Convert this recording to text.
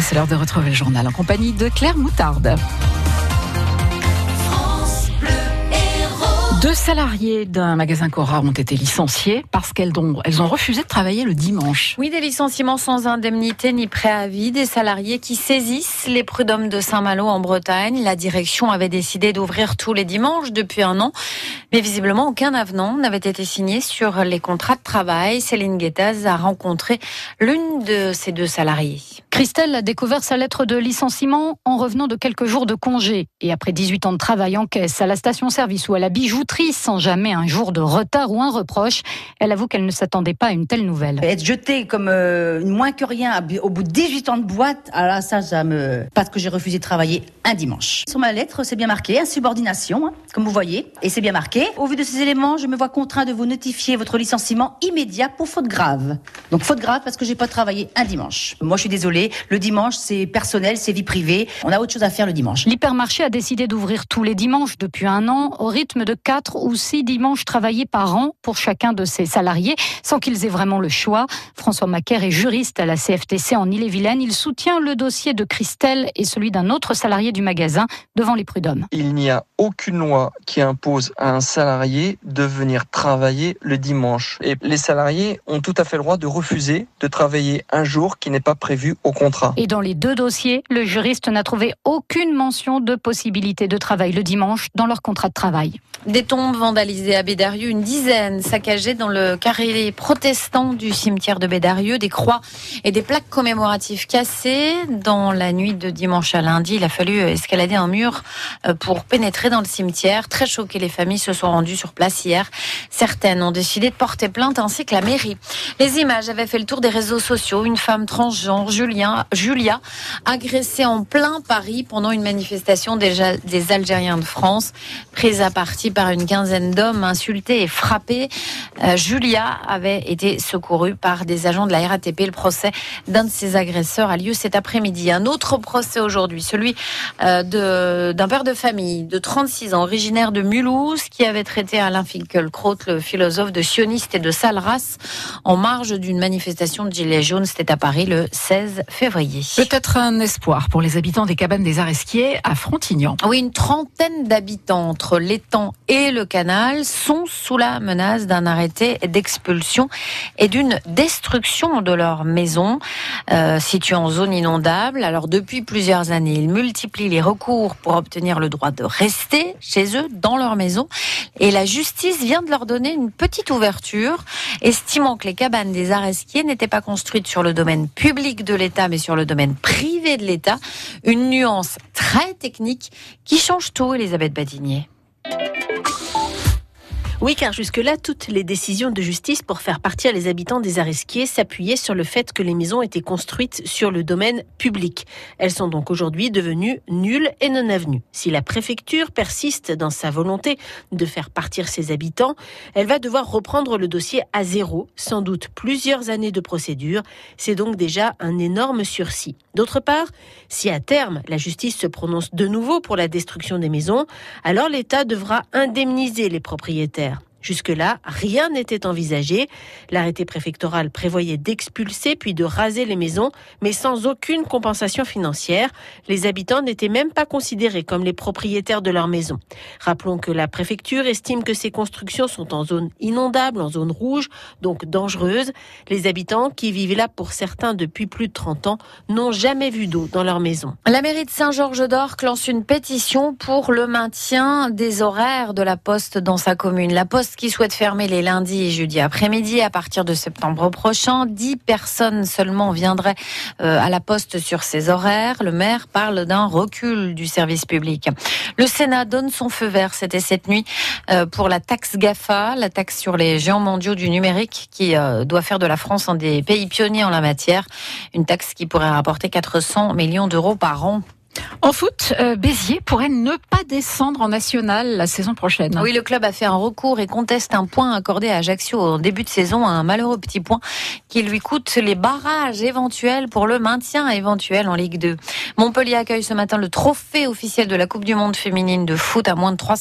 C'est l'heure de retrouver le journal en compagnie de Claire Moutarde. Deux salariés d'un magasin Cora ont été licenciés parce qu'elles ont, elles ont refusé de travailler le dimanche. Oui, des licenciements sans indemnité ni préavis, des salariés qui saisissent les prud'hommes de Saint-Malo en Bretagne. La direction avait décidé d'ouvrir tous les dimanches depuis un an, mais visiblement aucun avenant n'avait été signé sur les contrats de travail. Céline Guettaz a rencontré l'une de ces deux salariés. Christelle a découvert sa lettre de licenciement en revenant de quelques jours de congé et après 18 ans de travail en caisse à la station-service ou à la sans jamais un jour de retard ou un reproche, elle avoue qu'elle ne s'attendait pas à une telle nouvelle. Être jetée comme euh, moins que rien au bout de 18 ans de boîte, alors ça, ça me... Parce que j'ai refusé de travailler un dimanche. Sur ma lettre, c'est bien marqué, insubordination, hein, comme vous voyez, et c'est bien marqué. Au vu de ces éléments, je me vois contraint de vous notifier votre licenciement immédiat pour faute grave. Donc faute grave parce que j'ai pas travaillé un dimanche. Moi, je suis désolée le dimanche, c'est personnel, c'est vie privée. On a autre chose à faire le dimanche. L'hypermarché a décidé d'ouvrir tous les dimanches depuis un an, au rythme de 4 ou 6 dimanches travaillés par an pour chacun de ses salariés, sans qu'ils aient vraiment le choix. François Macaire est juriste à la CFTC en Ille-et-Vilaine. Il soutient le dossier de Christelle et celui d'un autre salarié du magasin devant les prud'hommes. Il n'y a aucune loi qui impose à un salarié de venir travailler le dimanche. Et les salariés ont tout à fait le droit de refuser de travailler un jour qui n'est pas prévu au contrat. Et dans les deux dossiers, le juriste n'a trouvé aucune mention de possibilité de travail le dimanche dans leur contrat de travail. Des tombes vandalisées à Bédarieux, une dizaine saccagées dans le carré protestant du cimetière de Bédarieux, des croix et des plaques commémoratives cassées. Dans la nuit de dimanche à lundi, il a fallu escalader un mur euh, pour pénétrer dans le cimetière. Très choquées, les familles se sont rendues sur place hier. Certaines ont décidé de porter plainte ainsi que la mairie. Les images avaient fait le tour des réseaux sociaux. Une femme transgenre, Julien, Julia, agressée en plein Paris pendant une manifestation des, des Algériens de France, prise à partie par une quinzaine d'hommes insultés et frappés. Euh, Julia avait été secourue par des agents de la RATP. Le procès d'un de ces agresseurs a lieu cet après-midi. Un autre procès aujourd'hui, celui euh, d'un père de famille de 36 ans, originaire de Mulhouse, qui avait traité Alain Finkielkraut, le philosophe de sioniste et de sale race, en marge d'une manifestation de Gilets jaunes. C'était à Paris le 16 février. Peut-être un espoir pour les habitants des cabanes des Aresquiers à Frontignan. Oui, une trentaine d'habitants entre l'étang et le canal sont sous la menace d'un arrêté d'expulsion et d'une destruction de leur maison euh, située en zone inondable. Alors depuis plusieurs années, ils multiplient les recours pour obtenir le droit de rester chez eux dans leur maison et la justice vient de leur donner une petite ouverture, estimant que les cabanes des Aresquiers n'étaient pas construites sur le domaine public de l'État mais sur le domaine privé de l'État. Une nuance très technique qui change tout, Elisabeth Badinier. Oui, car jusque-là, toutes les décisions de justice pour faire partir les habitants des Aresquiers s'appuyaient sur le fait que les maisons étaient construites sur le domaine public. Elles sont donc aujourd'hui devenues nulles et non avenues. Si la préfecture persiste dans sa volonté de faire partir ses habitants, elle va devoir reprendre le dossier à zéro, sans doute plusieurs années de procédure. C'est donc déjà un énorme sursis. D'autre part, si à terme la justice se prononce de nouveau pour la destruction des maisons, alors l'État devra indemniser les propriétaires. Jusque-là, rien n'était envisagé. L'arrêté préfectoral prévoyait d'expulser puis de raser les maisons, mais sans aucune compensation financière. Les habitants n'étaient même pas considérés comme les propriétaires de leur maison. Rappelons que la préfecture estime que ces constructions sont en zone inondable, en zone rouge, donc dangereuse. Les habitants, qui vivent là pour certains depuis plus de 30 ans, n'ont jamais vu d'eau dans leur maison. La mairie de Saint-Georges-d'Orc lance une pétition pour le maintien des horaires de la poste dans sa commune. La poste qui souhaite fermer les lundis et jeudis après-midi à partir de septembre prochain. Dix personnes seulement viendraient euh, à la poste sur ces horaires. Le maire parle d'un recul du service public. Le Sénat donne son feu vert, c'était cette nuit, euh, pour la taxe GAFA, la taxe sur les géants mondiaux du numérique qui euh, doit faire de la France un des pays pionniers en la matière. Une taxe qui pourrait rapporter 400 millions d'euros par an en foot, euh, Béziers pourrait ne pas descendre en national la saison prochaine. Oui, le club a fait un recours et conteste un point accordé à Ajaccio au début de saison, un malheureux petit point qui lui coûte les barrages éventuels pour le maintien éventuel en Ligue 2. Montpellier accueille ce matin le trophée officiel de la Coupe du Monde féminine de foot à moins de trois